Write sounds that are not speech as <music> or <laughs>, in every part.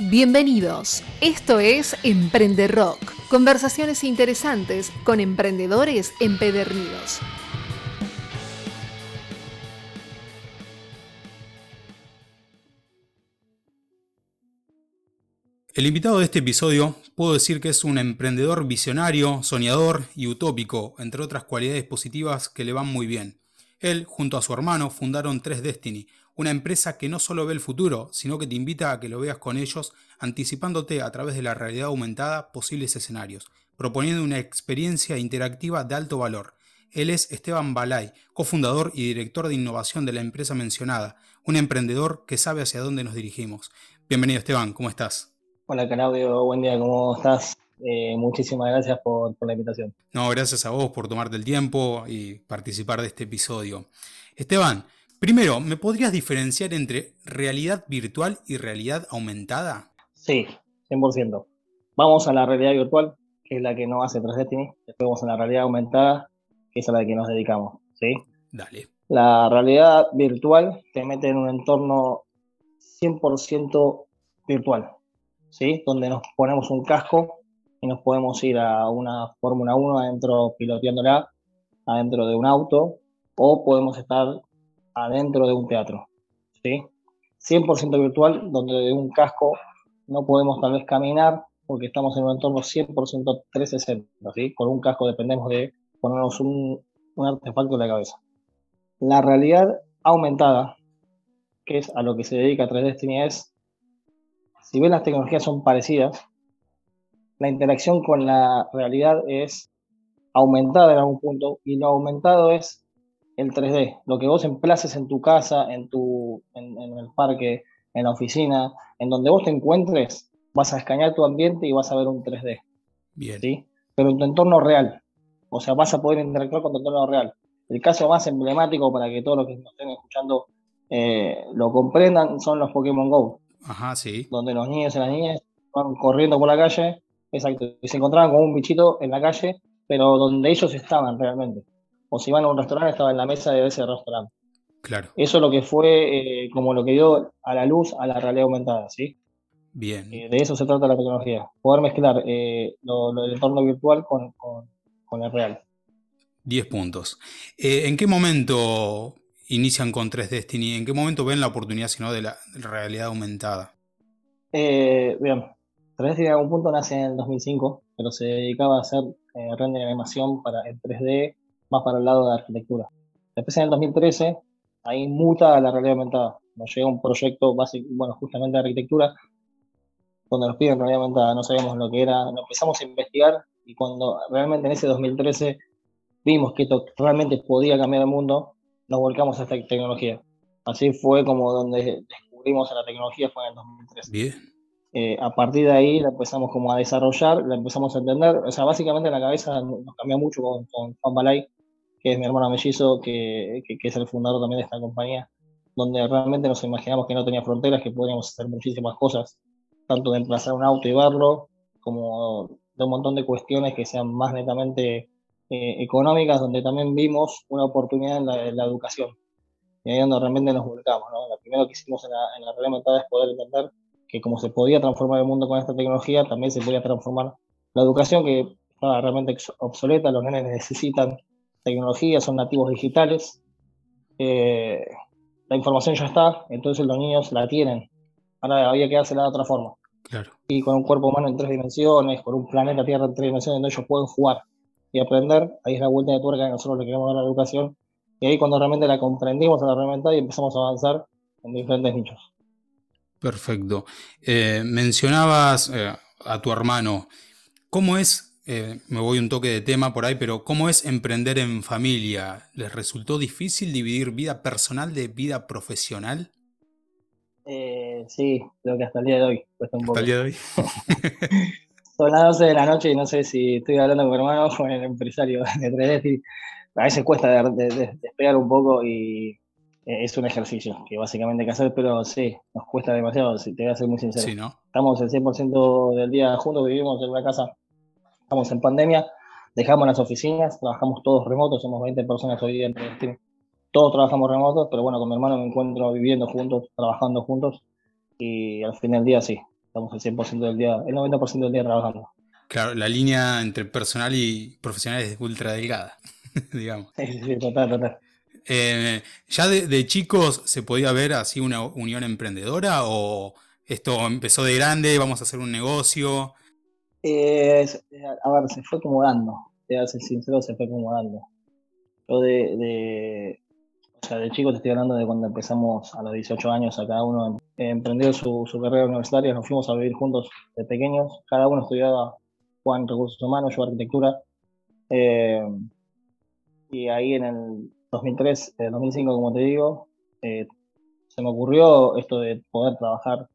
Bienvenidos. Esto es Emprende Rock. Conversaciones interesantes con emprendedores empedernidos. El invitado de este episodio puedo decir que es un emprendedor visionario, soñador y utópico, entre otras cualidades positivas que le van muy bien. Él, junto a su hermano, fundaron 3 Destiny, una empresa que no solo ve el futuro, sino que te invita a que lo veas con ellos, anticipándote a través de la realidad aumentada posibles escenarios, proponiendo una experiencia interactiva de alto valor. Él es Esteban Balay, cofundador y director de innovación de la empresa mencionada, un emprendedor que sabe hacia dónde nos dirigimos. Bienvenido Esteban, ¿cómo estás? Hola Claudio, buen día, ¿cómo estás? Eh, muchísimas gracias por, por la invitación. No, gracias a vos por tomarte el tiempo y participar de este episodio. Esteban, Primero, ¿me podrías diferenciar entre realidad virtual y realidad aumentada? Sí, 100%. Vamos a la realidad virtual, que es la que nos hace 3 Destiny. Después vamos a la realidad aumentada, que es a la que nos dedicamos. ¿sí? Dale. La realidad virtual te mete en un entorno 100% virtual, ¿sí? donde nos ponemos un casco y nos podemos ir a una Fórmula 1 adentro piloteándola, adentro de un auto, o podemos estar adentro de un teatro. ¿sí? 100% virtual, donde de un casco no podemos tal vez caminar porque estamos en un entorno 100% 360. ¿sí? Con un casco dependemos de ponernos un, un artefacto en la cabeza. La realidad aumentada, que es a lo que se dedica 3 Destiny, es, si bien las tecnologías son parecidas, la interacción con la realidad es aumentada en algún punto y lo aumentado es el 3D, lo que vos emplaces en tu casa, en, tu, en, el parque, en la oficina, en donde vos te encuentres, vas a escanear tu ambiente y vas a ver un 3D. Bien. ¿sí? Pero en tu entorno real. O sea, vas a poder interactuar con tu entorno real. El caso más emblemático para que todos los que nos estén escuchando eh, lo comprendan son los Pokémon Go. Ajá, sí. Donde los niños y las niñas van corriendo por la calle, exacto, y se encontraban con un bichito en la calle, pero donde ellos estaban realmente o si iban a un restaurante, estaba en la mesa de ese restaurante. Claro. Eso es lo que fue eh, como lo que dio a la luz a la realidad aumentada, ¿sí? Bien. Eh, de eso se trata la tecnología, poder mezclar eh, lo, del entorno virtual con, el real. Diez puntos. ¿En qué momento inician con 3 Destiny? ¿En qué momento ven la oportunidad sino de la realidad aumentada? bien, 3 Destiny en algún punto nace en el 2005, pero se dedicaba a hacer render de animación para el 3D más para el lado de arquitectura. Después en el 2013, ahí muta la realidad aumentada. Nos llega un proyecto básico, bueno, justamente de arquitectura, donde nos piden realidad aumentada, no sabíamos lo que era, nos empezamos a investigar y cuando realmente en ese 2013 vimos que esto realmente podía cambiar el mundo, nos volcamos a esta tecnología. Así fue como donde descubrimos a la tecnología, fue en el 2013. Bien. Eh, a partir de ahí la empezamos como a desarrollar, la empezamos a entender, o sea, básicamente la cabeza nos cambió mucho con, con Juan Balay, que es mi hermano mellizo, que, es el fundador también de esta compañía, donde realmente nos imaginamos que no tenía fronteras, que podíamos hacer muchísimas cosas, tanto de emplazar un auto y verlo, como de un montón de cuestiones que sean más netamente eh, económicas, donde también vimos una oportunidad en la, educación. Y ahí es donde realmente nos volcamos. ¿no? Lo primero que hicimos en la, en la es poder entender que como se podía transformar el mundo con esta tecnología, también se podía transformar la educación que realmente obsoleta, los nenes necesitan tecnología, son nativos digitales. Eh, la información ya está, entonces los niños la tienen. Ahora había que dársela de otra forma. Claro. Y con un cuerpo humano en tres dimensiones, con un planeta Tierra en tres dimensiones, donde ellos pueden jugar y aprender. Ahí es la vuelta de tuerca que nosotros le queremos dar a la educación. Y ahí cuando realmente la comprendimos a la herramienta y empezamos a avanzar en diferentes nichos. Perfecto. Eh, mencionabas eh, a tu hermano. ¿Cómo es eh, me voy un toque de tema por ahí, pero ¿cómo es emprender en familia? ¿Les resultó difícil dividir vida personal de vida profesional? Eh, sí, creo que hasta el día de hoy cuesta un poco. Hasta el día de hoy. <laughs> Son las 12 de la noche y no sé si estoy hablando con mi hermano o con el empresario <laughs> de 3D. A veces cuesta despegar un poco y eh, es un ejercicio que básicamente hay que hacer, pero sí, nos cuesta demasiado, te voy a ser muy sincero. Sí, ¿no? Estamos el 100% del día juntos, vivimos en una casa estamos en pandemia, dejamos las oficinas, trabajamos todos remotos, somos 20 personas hoy día en Todos trabajamos remotos, pero bueno, con mi hermano me encuentro viviendo juntos, trabajando juntos y al fin del día sí, estamos el 100% del día, el 90% del día trabajando. Claro, la línea entre personal y profesional es ultra delgada, <laughs> digamos. Sí, sí, total, total. Eh, ¿Ya de, chicos se podía ver así una unión emprendedora o esto empezó de grande, vamos a hacer un negocio? Eh, a ver, se fue acomodando, te ser sincero, se fue acomodando. Yo de, o sea, de chico te estoy hablando de cuando empezamos a los 18 años a cada uno emprendió su, carrera universitaria, nos fuimos a vivir juntos de pequeños, cada uno estudiaba Juan Recursos Humanos, yo Arquitectura. Eh, y ahí en el 2003, 2005, como te digo, eh, se me ocurrió esto de poder trabajar.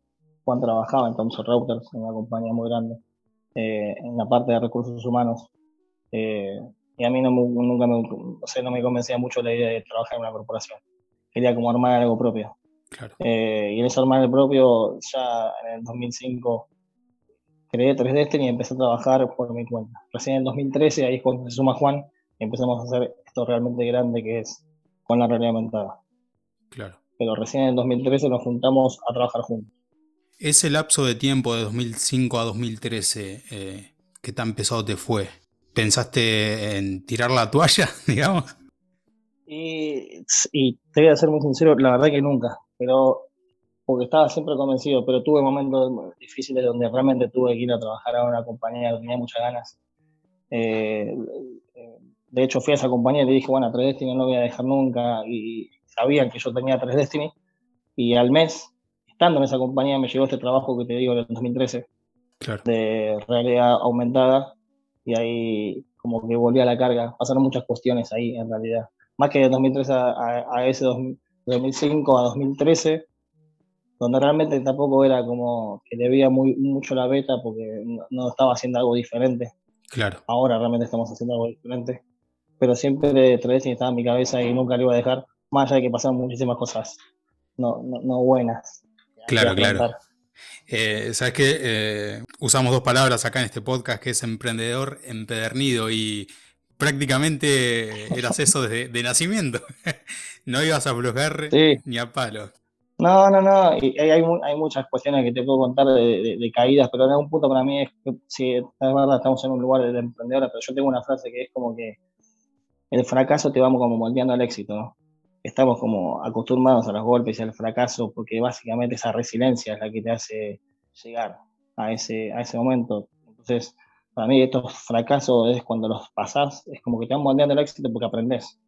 Juan trabajaba en Thomson Reuters, en una compañía muy grande, eh, en la parte de recursos humanos. y a mí no nunca me, no me convencía mucho la idea de trabajar en una corporación. Quería como armar algo propio. y en ese armar el propio, ya en el 2005 creé 3 Destiny y empecé a trabajar por mi cuenta. Recién en el 2013, ahí es cuando se suma Juan, y empezamos a hacer esto realmente grande que es con la realidad aumentada. Claro. Pero recién en el 2013 nos juntamos a trabajar juntos. Ese lapso de tiempo de 2005 a 2013, eh, ¿qué tan pesado te fue? ¿Pensaste en tirar la toalla, <laughs> digamos? Y, te voy a ser muy sincero, la verdad que nunca. Pero porque estaba siempre convencido, pero tuve momentos difíciles donde realmente tuve que ir a trabajar a una compañía, tenía muchas ganas. Eh, de hecho, fui a esa compañía y le dije, bueno, 3 Destiny no lo voy a dejar nunca, y sabían que yo tenía 3 Destiny, y al mes, estando en esa compañía, me llegó este trabajo que te digo en el 2013, de realidad aumentada, y ahí como que volví a la carga. Pasaron muchas cuestiones ahí, en realidad. Más que de 2013 a, a ese 2005 a 2013, donde realmente tampoco era como que debía muy, mucho la beta porque no, estaba haciendo algo diferente. Claro. Ahora realmente estamos haciendo algo diferente. Pero siempre Trading estaba en mi cabeza y nunca lo iba a dejar, más allá de que pasaron muchísimas cosas no, no, buenas. Claro, claro. Eh, Sabes que eh, usamos dos palabras acá en este podcast que es emprendedor empedernido y prácticamente eras eso desde de nacimiento. <laughs> no ibas a aflojar ni a palo. No, no, no, y hay, hay muchas cuestiones que te puedo contar de, caídas, pero en algún punto para mí es que, sí, es verdad, estamos en un lugar de emprendedora, pero yo tengo una frase que es como que el fracaso te vamos como moldeando al éxito, ¿no? Estamos como acostumbrados a los golpes y al fracaso porque básicamente esa resiliencia es la que te hace llegar a ese, a ese momento. Entonces, para mí estos fracasos es cuando los pasás, es como que te van moldeando al éxito porque aprendes.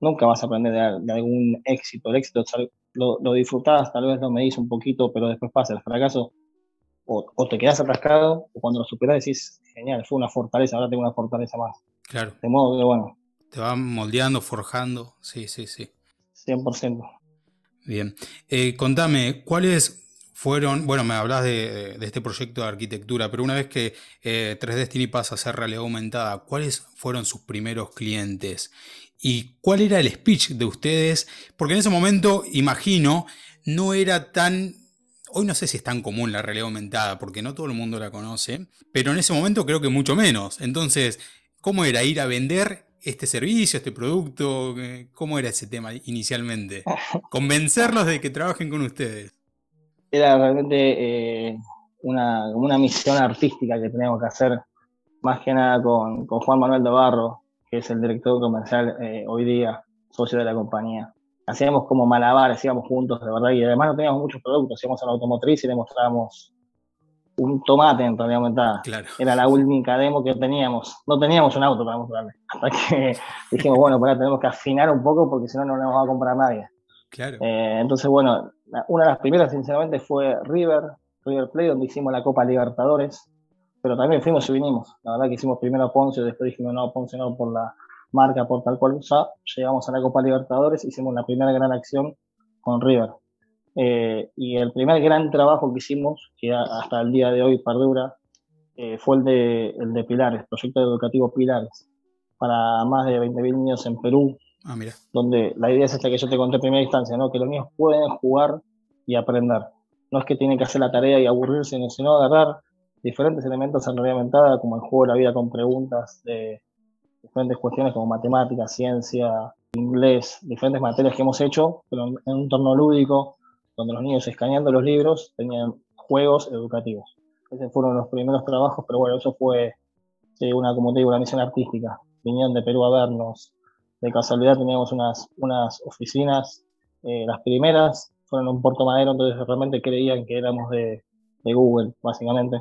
Nunca vas a aprender de, algún éxito. El éxito lo, lo disfrutás, tal vez lo medís un poquito, pero después pasa el fracaso, o, te quedas atascado, o cuando lo superás decís, genial, fue una fortaleza, ahora tengo una fortaleza más. Claro. De modo que, bueno. Te va moldeando, forjando, sí, sí, sí. 100%. Bien. Eh, contame, ¿cuáles fueron, bueno, me hablas de, este proyecto de arquitectura, pero una vez que eh, 3 Destiny pasa a ser realidad aumentada, ¿cuáles fueron sus primeros clientes? ¿Y cuál era el speech de ustedes? Porque en ese momento, imagino, no era tan... Hoy no sé si es tan común la realidad aumentada, porque no todo el mundo la conoce, pero en ese momento creo que mucho menos. Entonces, ¿cómo era ir a vender este servicio, este producto? ¿Cómo era ese tema inicialmente? Convencerlos de que trabajen con ustedes era realmente eh, una, una, misión artística que teníamos que hacer, más que nada con, con Juan Manuel de Barro, que es el director comercial eh, hoy día, socio de la compañía. Hacíamos como malabares, íbamos juntos, de verdad, y además no teníamos muchos productos, íbamos a la automotriz y le mostrábamos un tomate en realidad aumentada. Era la única demo que teníamos. No teníamos un auto para mostrarle. <laughs> Hasta que dijimos, bueno, pues tenemos que afinar un poco porque si no, no nos va a comprar nadie. Claro. Eh, entonces, bueno, una de las primeras, sinceramente, fue River, River Play, donde hicimos la Copa Libertadores, pero también fuimos y vinimos. La verdad que hicimos primero a Ponce, después dijimos no, Ponce no por la marca, por tal cual ya llegamos a la Copa Libertadores, hicimos la primera gran acción con River. Eh, y el primer gran trabajo que hicimos, que hasta el día de hoy perdura, eh, fue el de, el de Pilares, proyecto educativo Pilares, para más de 20.000 niños en Perú, Ah, mira. Donde la idea es esta que yo te conté en primera instancia, ¿no? Que los niños pueden jugar y aprender. No es que tienen que hacer la tarea y aburrirse, sino agarrar diferentes elementos en realidad aumentada, como el juego de la vida con preguntas de diferentes cuestiones como matemáticas, ciencia, inglés, diferentes materias que hemos hecho, pero en un entorno lúdico, donde los niños escaneando los libros tenían juegos educativos. Esos fueron los primeros trabajos, pero bueno, eso fue una, como te digo, una misión artística. Vinieron de Perú a vernos. De casualidad teníamos unas, unas oficinas, eh, las primeras fueron en un Puerto Madero, entonces realmente creían que éramos de, de Google, básicamente.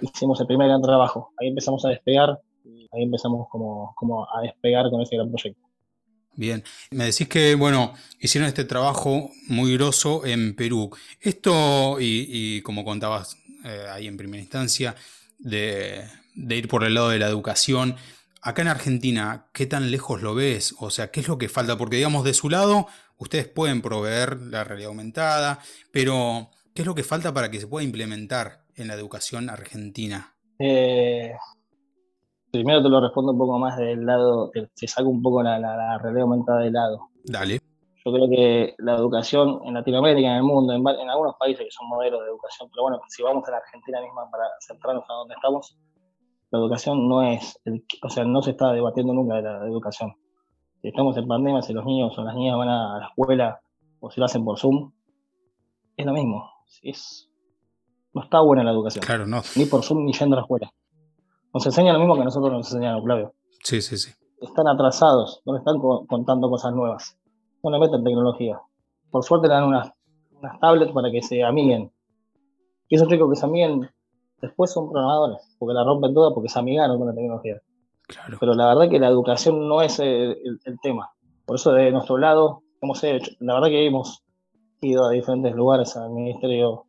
Hicimos el primer gran trabajo. Ahí empezamos a despegar y ahí empezamos como, como a despegar con ese gran proyecto. Bien, me decís que, bueno, hicieron este trabajo muy grosso en Perú. Esto, y, como contabas eh, ahí en primera instancia, de, ir por el lado de la educación, acá en Argentina, ¿qué tan lejos lo ves? O sea, ¿qué es lo que falta? Porque, digamos, de su lado, ustedes pueden proveer la realidad aumentada, pero ¿qué es lo que falta para que se pueda implementar en la educación argentina? Eh, Primero te lo respondo un poco más del lado, se saca un poco la, la, realidad aumentada de lado. Dale. Yo creo que la educación en Latinoamérica, en el mundo, en, algunos países que son modelos de educación, pero bueno, si vamos a la Argentina misma para centrarnos a donde estamos, la educación no es, o sea, no se está debatiendo nunca de la educación. Si estamos en pandemia, si los niños o las niñas van a la escuela o si lo hacen por Zoom, es lo mismo. Es, no está buena la educación. Claro, no. Ni por Zoom ni yendo a la escuela. Nos enseñan lo mismo que nosotros nos enseñaron, Claudio. Sí, sí, sí. Están atrasados, no están contando cosas nuevas. No le meten tecnología. Por suerte le dan unas, unas tablets para que se amiguen. Y esos chicos que se amiguen después son programadores, porque la rompen toda porque se amigaron con la tecnología. Claro. Pero la verdad que la educación no es el, tema. Por eso de nuestro lado hemos hecho, la verdad que hemos ido a diferentes lugares al ministerio,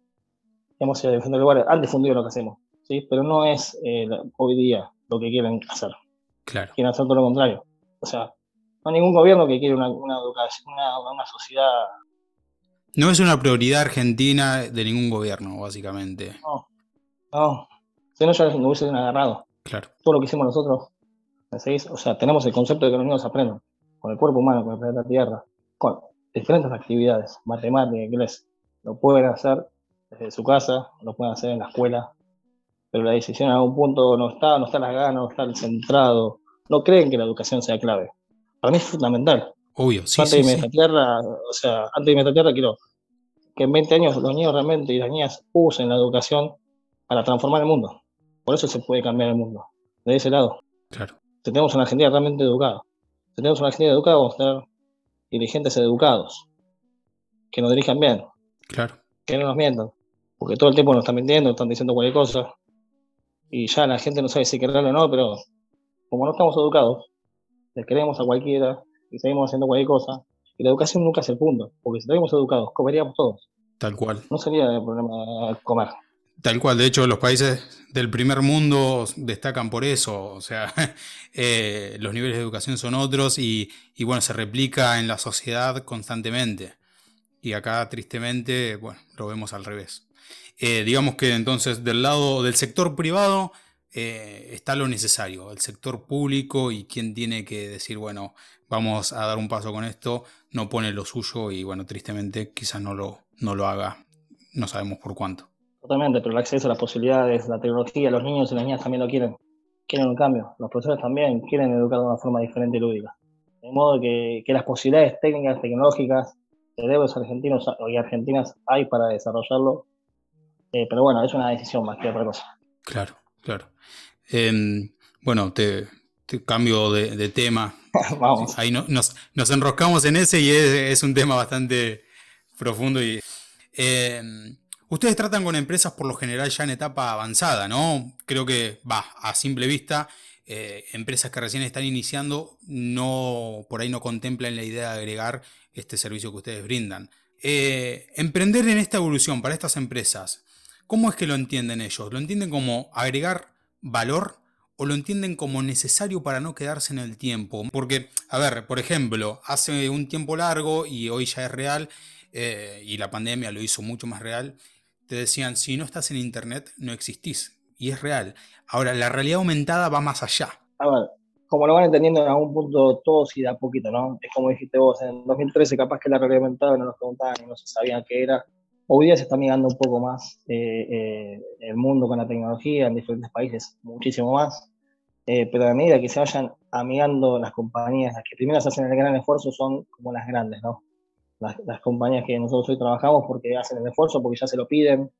hemos ido a diferentes lugares, han difundido lo que hacemos. ¿Sí? pero no es eh, hoy día lo que quieren hacer. Claro. Quieren hacer todo lo contrario. O sea, no hay ningún gobierno que quiera una, una una, sociedad. No es una prioridad argentina de ningún gobierno, básicamente. No, no. Si no, ya nos hubiesen agarrado. Claro. Todo lo que hicimos nosotros, O sea, tenemos el concepto de que los niños aprendan con el cuerpo humano, con el planeta Tierra, con diferentes actividades, matemáticas, inglés. Lo pueden hacer desde su casa, lo pueden hacer en la escuela, pero la decisión a algún punto no está, no está las ganas, no está el centrado. No creen que la educación sea clave. Para mí es fundamental. Obvio, sí, antes de sí, tierra, o sea, antes de tierra quiero que en 20 años los niños realmente y las niñas usen la educación para transformar el mundo. Por eso se puede cambiar el mundo. De ese lado. Claro. Si tenemos una Argentina realmente educada. Si tenemos una Argentina educada, vamos a tener dirigentes educados. Que nos dirijan bien. Claro. Que no nos mientan. Porque todo el tiempo nos están mintiendo, están diciendo cualquier cosa y ya la gente no sabe si quererlo o no, pero como no estamos educados, le queremos a cualquiera y seguimos haciendo cualquier cosa. Y la educación nunca es el punto, porque si estamos educados, comeríamos todos. Tal cual. No sería el problema comer. Tal cual, de hecho los países del primer mundo destacan por eso, o sea, <laughs> eh, los niveles de educación son otros y, y, bueno, se replica en la sociedad constantemente. Y acá tristemente, bueno, lo vemos al revés. Eh, digamos que entonces del lado del sector privado eh, está lo necesario, el sector público y quien tiene que decir, bueno, vamos a dar un paso con esto, no pone lo suyo y bueno, tristemente quizás no lo, no lo haga, no sabemos por cuánto. Totalmente, pero el acceso a las posibilidades, la tecnología, los niños y las niñas también lo quieren, quieren un cambio, los profesores también quieren educar de una forma diferente y lúdica. De modo que, que las posibilidades técnicas, tecnológicas, cerebros argentinos y argentinas hay para desarrollarlo eh, pero bueno, es una decisión más que otra cosa. Claro, claro. Em, bueno, te, cambio de, tema. <laughs> Vamos. Ahí nos, enroscamos en ese y es, un tema bastante profundo. Y, em, ustedes tratan con empresas por lo general ya en etapa avanzada, ¿no? Creo que, va, a simple vista, eh, empresas que recién están iniciando, no, por ahí no contemplan la idea de agregar este servicio que ustedes brindan. Eh, emprender en esta evolución para estas empresas, ¿Cómo es que lo entienden ellos? ¿Lo entienden como agregar valor o lo entienden como necesario para no quedarse en el tiempo? Porque, a ver, por ejemplo, hace un tiempo largo y hoy ya es real, eh, y la pandemia lo hizo mucho más real, te decían, si no estás en Internet, no existís. Y es real. Ahora, la realidad aumentada va más allá. A ver, como lo van entendiendo en algún punto todos y de a poquito, ¿no? Es como dijiste vos, en 2013 capaz que la realidad aumentada no nos preguntaban y no se sabía qué era Hoy día se está mirando un poco más eh, eh, el mundo con la tecnología en diferentes países, muchísimo más. Eh, pero a medida que se vayan amigando las compañías, las que primero se hacen el gran esfuerzo son como las grandes, ¿no? Las, compañías que nosotros hoy trabajamos porque hacen el esfuerzo, porque ya se lo piden,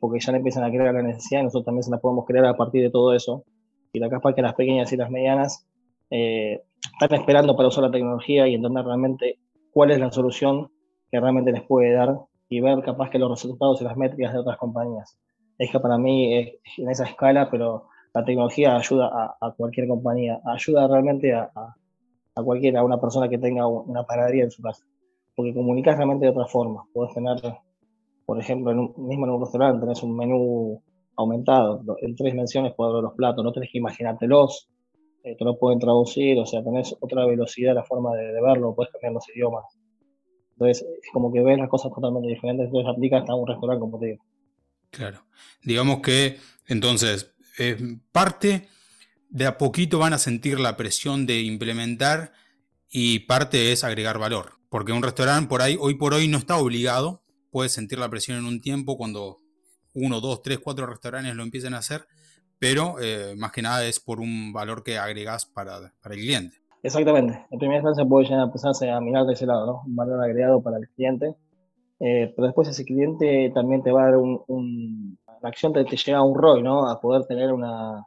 porque ya le empiezan a crear la necesidad y nosotros también se la podemos crear a partir de todo eso. Y la capaz que las pequeñas y las medianas están esperando para usar la tecnología y entender realmente cuál es la solución que realmente les puede dar y ver capaz que los resultados y las métricas de otras compañías. Es que para mí en esa escala, pero la tecnología ayuda a, cualquier compañía, ayuda realmente a, a, cualquiera, a una persona que tenga una panadería en su casa, porque comunicas realmente de otra forma. Puedes tener, por ejemplo, en un, mismo restaurante tenés un menú aumentado, en tres dimensiones puedes ver los platos, no tenés que imaginártelos, eh, te lo pueden traducir, o sea, tenés otra velocidad la forma de verlo, puedes cambiar los idiomas. Entonces, es como que ves las cosas totalmente diferentes, entonces aplica hasta un restaurante, como te digo. Claro. Digamos que, entonces, parte de a poquito van a sentir la presión de implementar y parte es agregar valor. Porque un restaurante por ahí, hoy por hoy no está obligado, puede sentir la presión en un tiempo cuando uno, dos, tres, cuatro restaurantes lo empiecen a hacer, pero eh, más que nada es por un valor que agregas para, para el cliente. Exactamente. En primera instancia puede llegar a empezarse a mirar de ese lado, ¿no? Un valor agregado para el cliente. Eh, pero después ese cliente también te va a dar un, la acción te, te, llega a un ROI, ¿no? A poder tener una,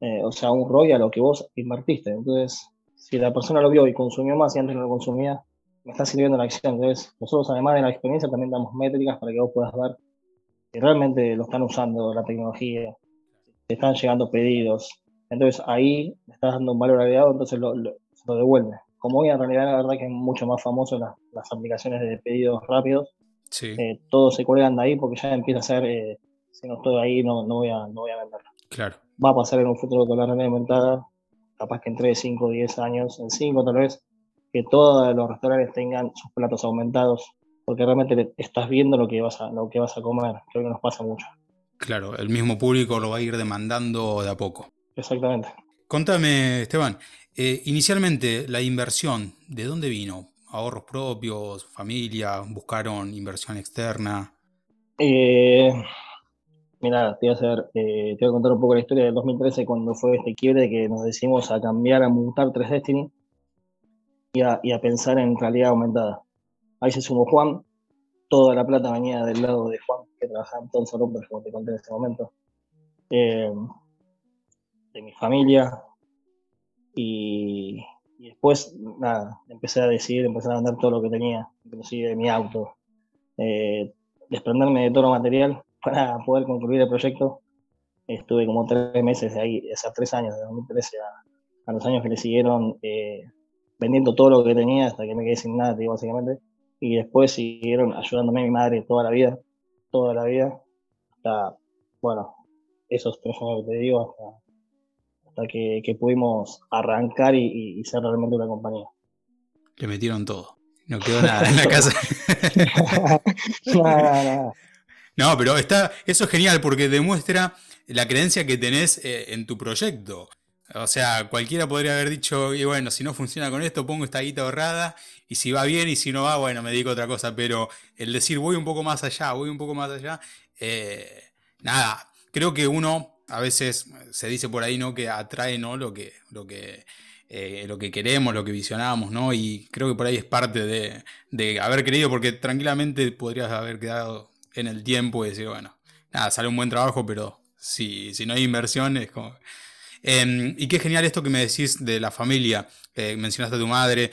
eh, o sea, un ROI a lo que vos invertiste. Entonces, si la persona lo vio y consumió más y antes no lo consumía, me está sirviendo la acción. Entonces, nosotros además de la experiencia también damos métricas para que vos puedas ver que realmente lo están usando la tecnología, te están llegando pedidos, entonces ahí estás dando un valor agregado, entonces lo, lo, lo devuelve. Como hoy en realidad la verdad que es mucho más famoso las, las aplicaciones de pedidos rápidos, sí. eh, todos se cuelgan de ahí porque ya empieza a ser, eh, si no estoy ahí no, no, voy a, no voy a vender. Claro. Va a pasar en un futuro con la realidad aumentada, capaz que en 3, 5, 10 años, en 5 tal vez, que todos los restaurantes tengan sus platos aumentados, porque realmente estás viendo lo que vas a, lo que vas a comer. Creo que nos pasa mucho. Claro, el mismo público lo va a ir demandando de a poco. Exactamente. Contame, Esteban, eh, inicialmente la inversión, ¿de dónde vino? ¿Ahorros propios, familia, buscaron inversión externa? Eh, mira, te voy, a hacer, eh, te voy a contar un poco la historia del 2013 cuando fue este quiebre que nos decidimos a cambiar, a montar 3 Destiny y a, y a pensar en realidad aumentada. Ahí se sumó Juan, toda la plata venía del lado de Juan, que trabajaba en Thomson Reuters, como te conté en ese momento. De mi familia. Y, después, nada, empecé a decidir, empecé a vender todo lo que tenía, inclusive mi auto. Eh, desprenderme de todo lo material <laughs> para poder concluir el proyecto. Estuve como tres meses de ahí, esos tres años, de 2013 a, los años que le siguieron, eh, vendiendo todo lo que tenía hasta que me quedé sin nada, básicamente. Y después siguieron ayudándome a mi madre toda la vida, toda la vida, hasta, bueno, esos tres años que te digo, hasta que, pudimos arrancar y, ser realmente una compañía. Le metieron todo. No quedó nada en la <laughs> casa. <laughs> no, pero está, eso es genial porque demuestra la creencia que tenés eh, en tu proyecto. O sea, cualquiera podría haber dicho, y bueno, si no funciona con esto, pongo esta guita ahorrada, y si va bien y si no va, bueno, me dedico a otra cosa. Pero el decir voy un poco más allá, voy un poco más allá, eh, nada, creo que uno a veces se dice por ahí, ¿no? Que atrae, ¿no? Lo que, lo que, eh, lo que queremos, lo que visionamos, ¿no? Y creo que por ahí es parte de, de, haber creído, porque tranquilamente podrías haber quedado en el tiempo y decir, bueno, nada, sale un buen trabajo, pero si, si no hay inversión es como... Em, y qué genial esto que me decís de la familia, mencionaste a tu madre,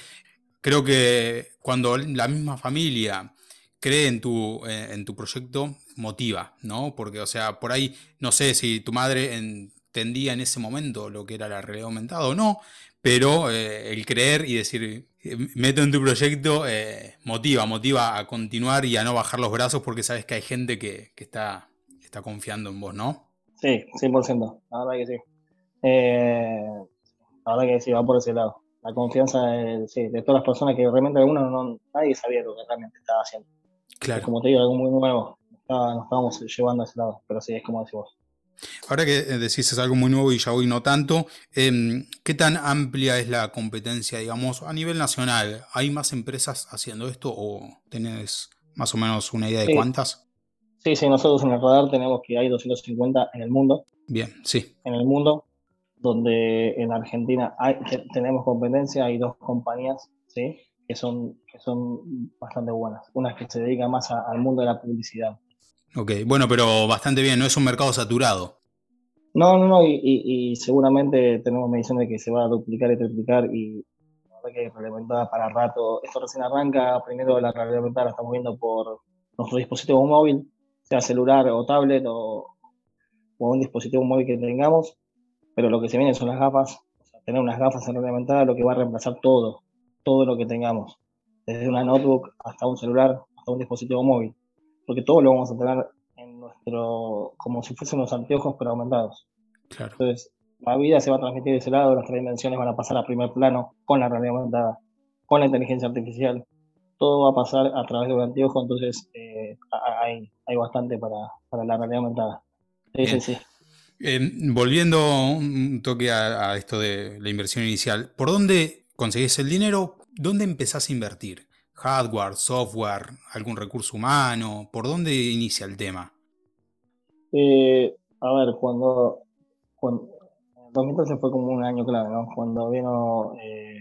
creo que cuando la misma familia cree en tu, eh, en tu proyecto, motiva, ¿no? Porque, o sea, por ahí, no sé si tu madre entendía en ese momento lo que era la realidad aumentada o no, pero eh, el creer y decir, eh, meto en tu proyecto, motiva, motiva a continuar y a no bajar los brazos porque sabes que hay gente que, está, está confiando en vos, ¿no? Sí, 100%, la verdad que sí. la verdad que sí, va por ese lado. La confianza de todas las personas que realmente algunos no, nadie sabía lo que realmente estaba haciendo. Claro. como te digo, algo muy nuevo. nos estábamos llevando a ese lado, pero sí, es como decimos. Ahora que eh, decís es algo muy nuevo y ya hoy no tanto, em, ¿qué tan amplia es la competencia, digamos, a nivel nacional? ¿Hay más empresas haciendo esto o tenés más o menos una idea de cuántas? Sí, sí, nosotros en el radar tenemos que hay 250 en el mundo. Bien, sí. En el mundo, donde en Argentina hay, tenemos competencia, hay dos compañías, ¿sí? Que son, que son bastante buenas. Unas que se dedican más al mundo de la publicidad. Ok, bueno, pero bastante bien, no es un mercado saturado. No, no, no, y, seguramente tenemos mediciones de que se va a duplicar y triplicar y la verdad que reglamentada para rato. Esto recién arranca, primero la reglamentada la estamos viendo por nuestro dispositivo móvil, sea celular o tablet o, un dispositivo móvil que tengamos, pero lo que se viene son las gafas, tener unas gafas en reglamentada lo que va a reemplazar todo, todo lo que tengamos, desde una notebook hasta un celular, hasta un dispositivo móvil, porque todo lo vamos a tener en nuestro, como si fuesen los anteojos pero aumentados. Claro. Entonces, la vida se va a transmitir de ese lado, las tres dimensiones van a pasar a primer plano con la realidad aumentada, con la inteligencia artificial, todo va a pasar a través de un anteojo, entonces eh, hay, hay bastante para, para la realidad aumentada. Sí, sí, sí. Volviendo un toque a, esto de la inversión inicial, ¿por dónde conseguís el dinero? ¿Dónde empezás a invertir? ¿Hardware, software, algún recurso humano? ¿Por dónde inicia el tema? Eh, a ver, cuando, cuando 2013 fue como un año clave, ¿no? Cuando vino, eh,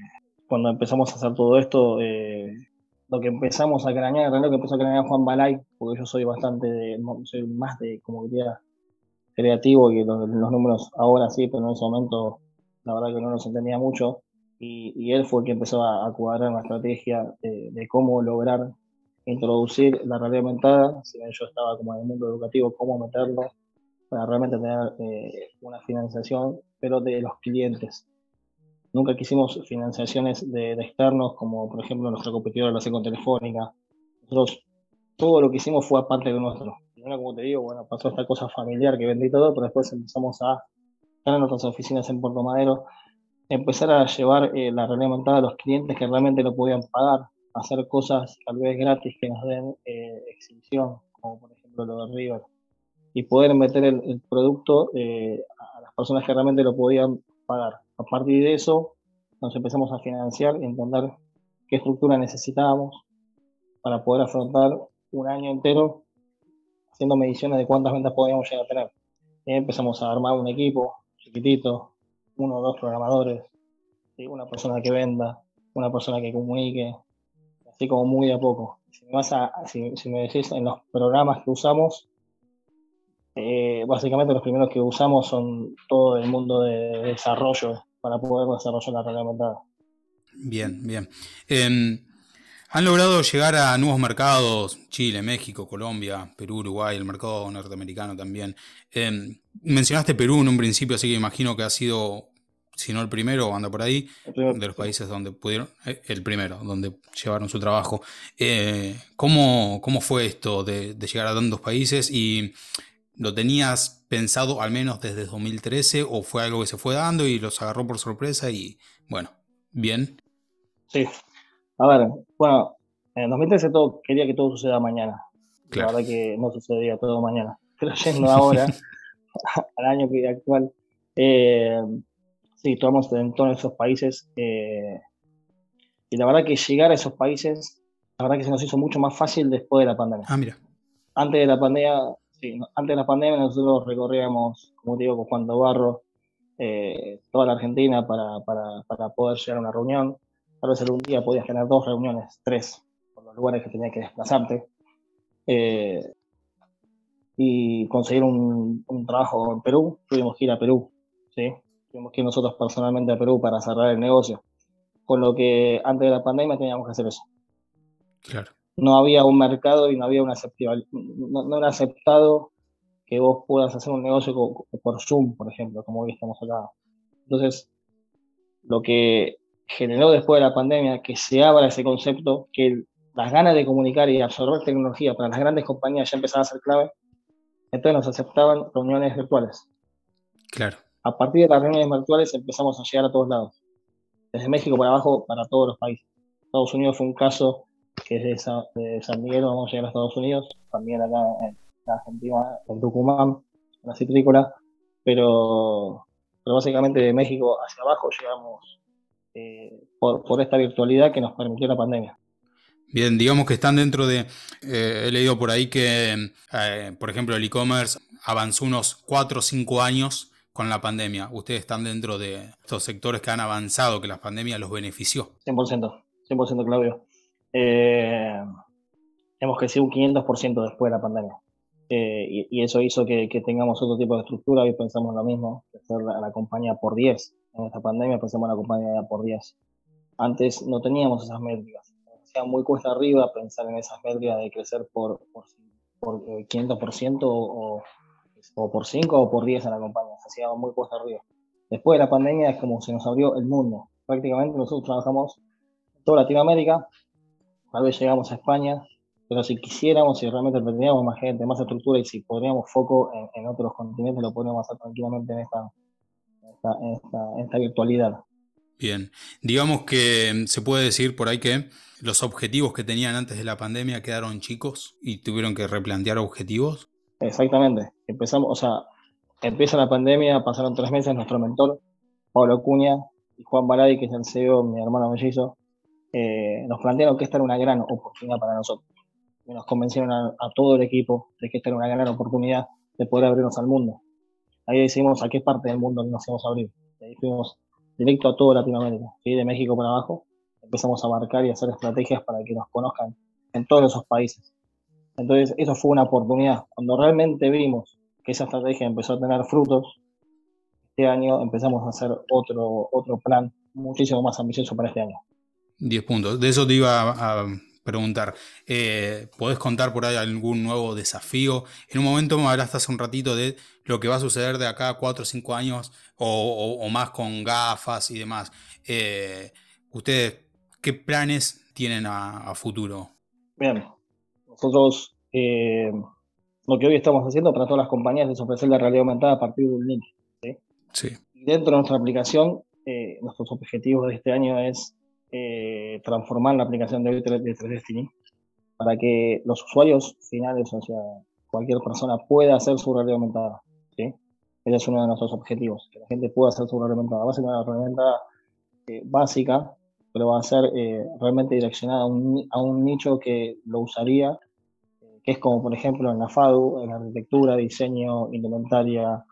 cuando empezamos a hacer todo esto, eh, lo que empezamos a cranear, lo que empezó a cranear Juan Balay, porque yo soy bastante de, soy más de, como diría, creativo y los, números ahora sí, pero en ese momento la verdad que no los entendía mucho. Y, él fue el que empezó a, cuadrar una estrategia de, cómo lograr introducir la realidad aumentada, si bien yo estaba como en el mundo educativo, cómo meterlo para realmente tener eh, una financiación, pero de los clientes. Nunca quisimos financiaciones de, externos, como por ejemplo nuestra competidora la con Telefónica. Nosotros, todo lo que hicimos fue aparte de nuestro como te digo, bueno, pasó esta cosa familiar que vendí todo, pero después empezamos a estar en nuestras oficinas en Puerto Madero, empezar a llevar eh, la realidad montada a los clientes que realmente lo podían pagar, hacer cosas tal vez gratis que nos den eh, exhibición, como por ejemplo lo de River, y poder meter el, producto eh, a las personas que realmente lo podían pagar. A partir de eso, nos empezamos a financiar y entender qué estructura necesitábamos para poder afrontar un año entero haciendo mediciones de cuántas ventas podíamos llegar a tener. Y empezamos a armar un equipo chiquitito, uno o dos programadores, una persona que venda, una persona que comunique, así como muy a poco. Si me, vas a, si, me decís en los programas que usamos, eh, básicamente los primeros que usamos son todo el mundo de desarrollo para poder desarrollar la realidad Bien, bien. Em, han logrado llegar a nuevos mercados, Chile, México, Colombia, Perú, Uruguay, el mercado norteamericano también. Em, mencionaste Perú en un principio, así que imagino que ha sido, si no el primero, anda por ahí, de los países donde pudieron, eh, el primero, donde llevaron su trabajo. Eh, ¿cómo, fue esto de, llegar a tantos países y lo tenías pensado al menos desde 2013 o fue algo que se fue dando y los agarró por sorpresa y bueno, bien? Sí, a ver, bueno, en 2013 todo, quería que todo suceda mañana. La verdad que no sucedía todo mañana. <laughs> Pero yendo <laughs> ahora, <laughs> al año actual, eh, sí, estamos en todos esos países. Eh, y la verdad que llegar a esos países, la verdad que se nos hizo mucho más fácil después de la pandemia. Ah, mira. Antes de la pandemia, sí, antes de la pandemia nosotros recorríamos, como digo, con Juan Barro, eh, toda la Argentina para, para, para poder llegar a una reunión Tal vez algún día podías tener dos reuniones, tres, por los lugares que tenías que desplazarte. Eh, y conseguir un, trabajo en Perú, tuvimos que ir a Perú, ¿sí? Tuvimos que ir nosotros personalmente a Perú para cerrar el negocio. Con lo que antes de la pandemia teníamos que hacer eso. Claro. No había un mercado y no había un aceptado, no, era aceptado que vos puedas hacer un negocio por Zoom, por ejemplo, como hoy estamos acá. Entonces, lo que generó después de la pandemia que se abra ese concepto, que las ganas de comunicar y absorber tecnología para las grandes compañías ya empezaban a ser clave, entonces nos aceptaban reuniones virtuales. Claro. A partir de las reuniones virtuales empezamos a llegar a todos lados, desde México para abajo, para todos los países. Estados Unidos fue un caso que es de, San Miguel vamos a llegar a Estados Unidos, también acá en, Argentina, en Tucumán, en la citrícola, pero, pero básicamente de México hacia abajo llegamos eh, por, esta virtualidad que nos permitió la pandemia. Bien, digamos que están dentro de, eh, he leído por ahí que, eh, por ejemplo, el e-commerce avanzó unos 4 o 5 años con la pandemia. Ustedes están dentro de estos sectores que han avanzado, que la pandemia los benefició. 100%, 100% Claudio. hemos crecido un 500% después de la pandemia. eh, y, eso hizo que, tengamos otro tipo de estructura. y pensamos lo mismo, hacer la, compañía por 10. En esta pandemia pensamos en la compañía por 10. Antes no teníamos esas métricas. Sea muy cuesta arriba pensar en esas métricas de crecer por, por, por 500% eh, o, o, por 5 o por 10 en la compañía. Se hacía muy cuesta arriba. Después de la pandemia es como se nos abrió el mundo. Prácticamente nosotros trabajamos en toda Latinoamérica. Tal vez llegamos a España, pero si quisiéramos, si realmente teníamos más gente, más estructura y si podríamos foco en, otros continentes, lo podríamos hacer tranquilamente en esta, en esta, virtualidad. Bien, digamos que mm, se puede decir por ahí que los objetivos que tenían antes de la pandemia quedaron chicos y tuvieron que replantear objetivos. Exactamente, empezamos, o sea, empieza la pandemia, pasaron tres meses, nuestro mentor, Pablo Cuña y Juan Baladi, que es el CEO, mi hermano mellizo, eh, nos plantearon que esta era una gran oportunidad para nosotros nos convencieron a, todo el equipo de que esta era una gran oportunidad de poder abrirnos al mundo. Ahí decidimos a qué parte del mundo nos íbamos a abrir. Ahí fuimos directo a toda Latinoamérica, de México para abajo. Empezamos a marcar y hacer estrategias para que nos conozcan en todos esos países. Entonces, eso fue una oportunidad. Cuando realmente vimos que esa estrategia empezó a tener frutos, este año empezamos a hacer otro, otro plan muchísimo más ambicioso para este año. 10 puntos. De eso te iba a, preguntar, eh, ¿podés contar por ahí algún nuevo desafío? En un momento me hablaste hace un ratito de lo que va a suceder de acá a 4 o 5 años o, más con gafas y demás. Eh, ¿Ustedes qué planes tienen a, futuro? Bien, nosotros eh, lo que hoy estamos haciendo para todas las compañías es ofrecer la realidad aumentada a partir de un link. ¿sí? Dentro de nuestra aplicación, nuestros objetivos de este año es eh, transformar la aplicación de 3 Destiny para que los usuarios finales, o sea, cualquier persona pueda hacer su realidad aumentada. ¿sí? Ese es uno de nuestros objetivos, que la gente pueda hacer su realidad aumentada. Va a ser una herramienta eh, básica, pero va a ser eh, realmente direccionada a un, a un, nicho que lo usaría, que es como por ejemplo en la FADU, en arquitectura, diseño, indumentaria,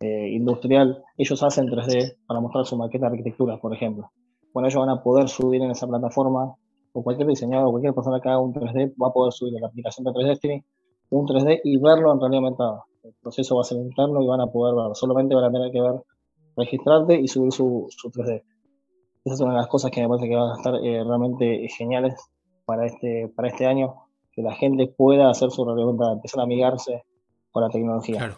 industrial. Ellos hacen 3D para mostrar su maqueta de arquitectura, por ejemplo bueno, ellos van a poder subir en esa plataforma, o cualquier diseñador, cualquier persona que haga un 3D va a poder subir en la aplicación de 3D Destiny un 3D y verlo en realidad aumentada. El proceso va a ser interno y van a poder verlo. Solamente van a tener que ver, registrarte y subir su, 3D. Esa es una de las cosas que me parece que van a estar eh, realmente geniales para este, para este año, que la gente pueda hacer su realidad aumentada, empezar a amigarse con la tecnología.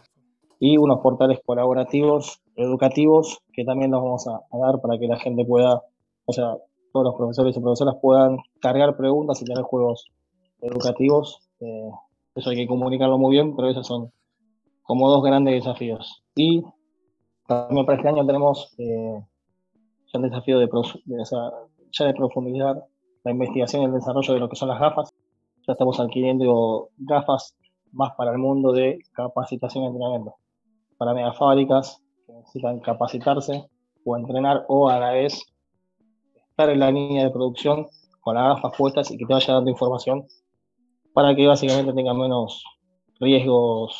Y unos portales colaborativos, educativos, que también nos vamos a dar para que la gente pueda o sea, todos los profesores y profesoras puedan cargar preguntas y tener juegos educativos. Eh, eso hay que comunicarlo muy bien, pero esos son como dos grandes desafíos. Y también para este año tenemos eh, el desafío de, de, ya de profundizar la investigación y el desarrollo de lo que son las gafas. Ya estamos adquiriendo gafas más para el mundo de capacitación y entrenamiento. Para megafábricas que necesitan capacitarse o entrenar o a la vez en la línea de producción con las gafas puestas y que te vaya dando información para que básicamente tenga menos riesgos,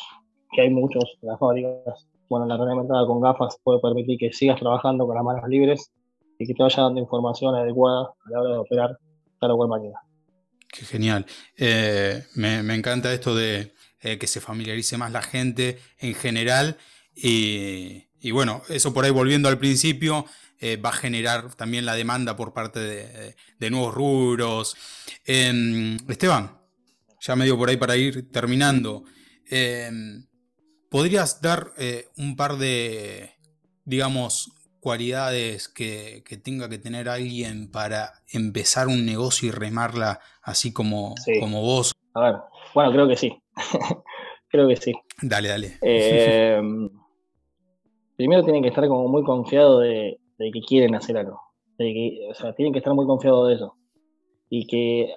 que hay muchos en las fábricas. Bueno, la herramienta con gafas puede permitir que sigas trabajando con las manos libres y que te vaya dando información adecuada a la hora de operar tal o cual máquina. Qué genial. Eh, me, encanta esto de eh, que se familiarice más la gente en general y, y bueno, eso por ahí volviendo al principio, eh, va a generar también la demanda por parte de, nuevos rubros. Em, Esteban, ya medio por ahí para ir terminando, em, ¿podrías dar eh, un par de, digamos, cualidades que, tenga que tener alguien para empezar un negocio y remarla así como, como vos? A ver, bueno, creo que sí. <laughs> creo que sí. Dale, dale. Primero tienen que estar como muy confiado de, que quieren hacer algo. O sea, tienen que estar muy confiados de eso. Y que,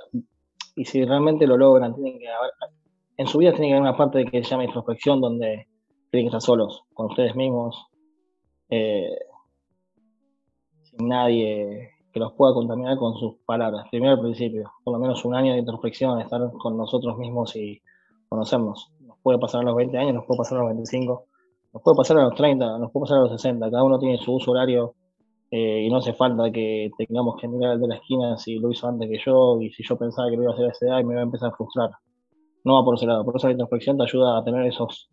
y si realmente lo logran, tienen que haber, en su vida tiene que haber una parte que se llama introspección, donde tienen que estar solos, con ustedes mismos, eh, sin nadie que los pueda contaminar con sus palabras. Primero al principio, por lo menos un año de introspección, estar con nosotros mismos y conocernos. Nos puede pasar a los 20 años, nos puede pasar los 25, nos puede pasar a los 30, nos puede pasar a los 60. Cada uno tiene su uso horario eh, y no hace falta que tengamos que mirar de la esquina si lo hizo antes que yo y si yo pensaba que lo iba a hacer a esa edad y me iba a empezar a frustrar. no va por ese lado. Por eso la introspección te ayuda a tener esos,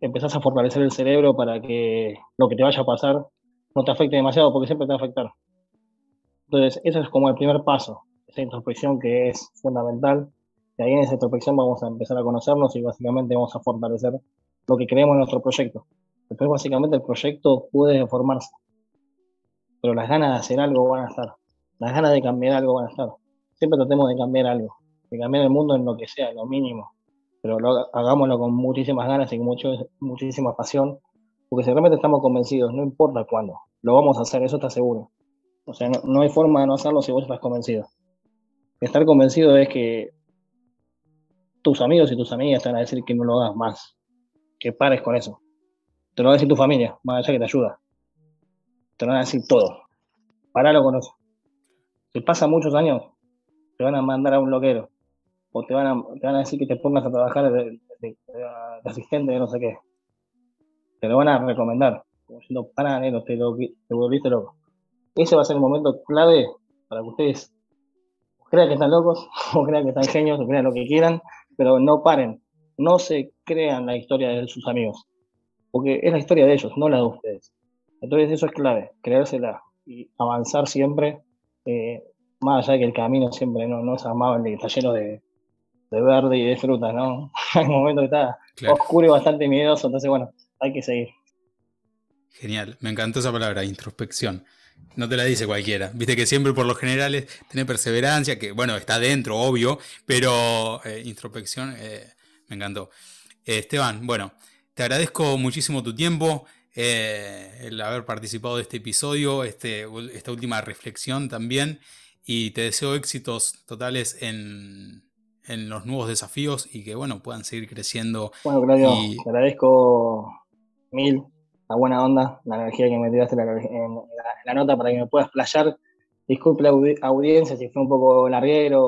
empezás a fortalecer el cerebro para que lo que te vaya a pasar no te afecte demasiado, porque siempre te va a afectar. Entonces, eso es como el primer paso, esa introspección que es fundamental. Y ahí en esa introspección vamos a empezar a conocernos y básicamente vamos a fortalecer lo que creemos en nuestro proyecto. Después, básicamente, el proyecto puede formarse, pero las ganas de hacer algo van a estar, las ganas de cambiar algo van a estar. Siempre tratemos de cambiar algo, de cambiar el mundo en lo que sea, lo mínimo, pero hagámoslo con muchísimas ganas y con mucho, muchísima pasión, porque si realmente estamos convencidos, no importa cuándo, lo vamos a hacer, eso está seguro. O sea, no, hay forma de no hacerlo si vos estás convencido. Estar convencido es que tus amigos y tus amigas van a decir que no lo hagas más, que pares con eso. Te lo va a decir tu familia, van a decir que te ayuda. Te lo van a decir todo. Paralo con eso. Si pasa muchos años, te van a mandar a un loquero o te van a, te van a decir que te pongas a trabajar de, asistente de no sé qué. Te lo van a recomendar, como diciendo, para, negro, te, lo, te volviste loco. Ese va a ser el momento clave para que ustedes crean que están locos, <laughs> o crean que están genios, o crean lo que quieran, pero no paren, no se crean la historia de sus amigos, porque es la historia de ellos, no la de ustedes. Entonces eso es clave, creérsela y avanzar siempre, eh, más allá de que el camino siempre no, no es amable, está lleno de, de verde y de fruta, ¿no? <laughs> Hay un momento que está oscuro y bastante miedoso, entonces bueno, hay que seguir. Genial, me encantó esa palabra, introspección. No te la dice cualquiera. Viste que siempre por lo general es tener perseverancia, que bueno, está dentro, obvio, pero eh, introspección eh, me encantó. Eh, Esteban, bueno, te agradezco muchísimo tu tiempo, el haber participado de este episodio, este, esta última reflexión también, y te deseo éxitos totales en, en los nuevos desafíos y que bueno, puedan seguir creciendo. Bueno, Claudio, te agradezco mil la buena onda, la energía que me tiraste en la, nota para que me puedas playar. Disculpe la audiencia si fue un poco larguero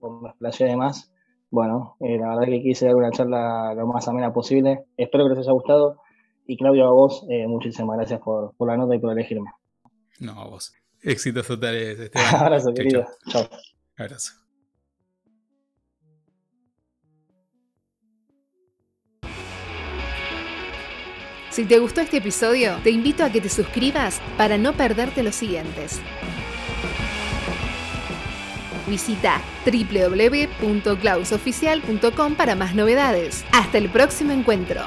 o, me explayé de más. Bueno, eh, la verdad que quise dar una charla lo más amena posible. Espero que les haya gustado. Y Claudio, a vos, eh, muchísimas gracias por, por, la nota y por elegirme. No, a vos. Éxitos totales, Esteban. <laughs> Abrazo, querido. Chao. Abrazo. Si te gustó este episodio, te invito a que te suscribas para no perderte los siguientes. Visita www.clausoficial.com para más novedades. Hasta el próximo encuentro.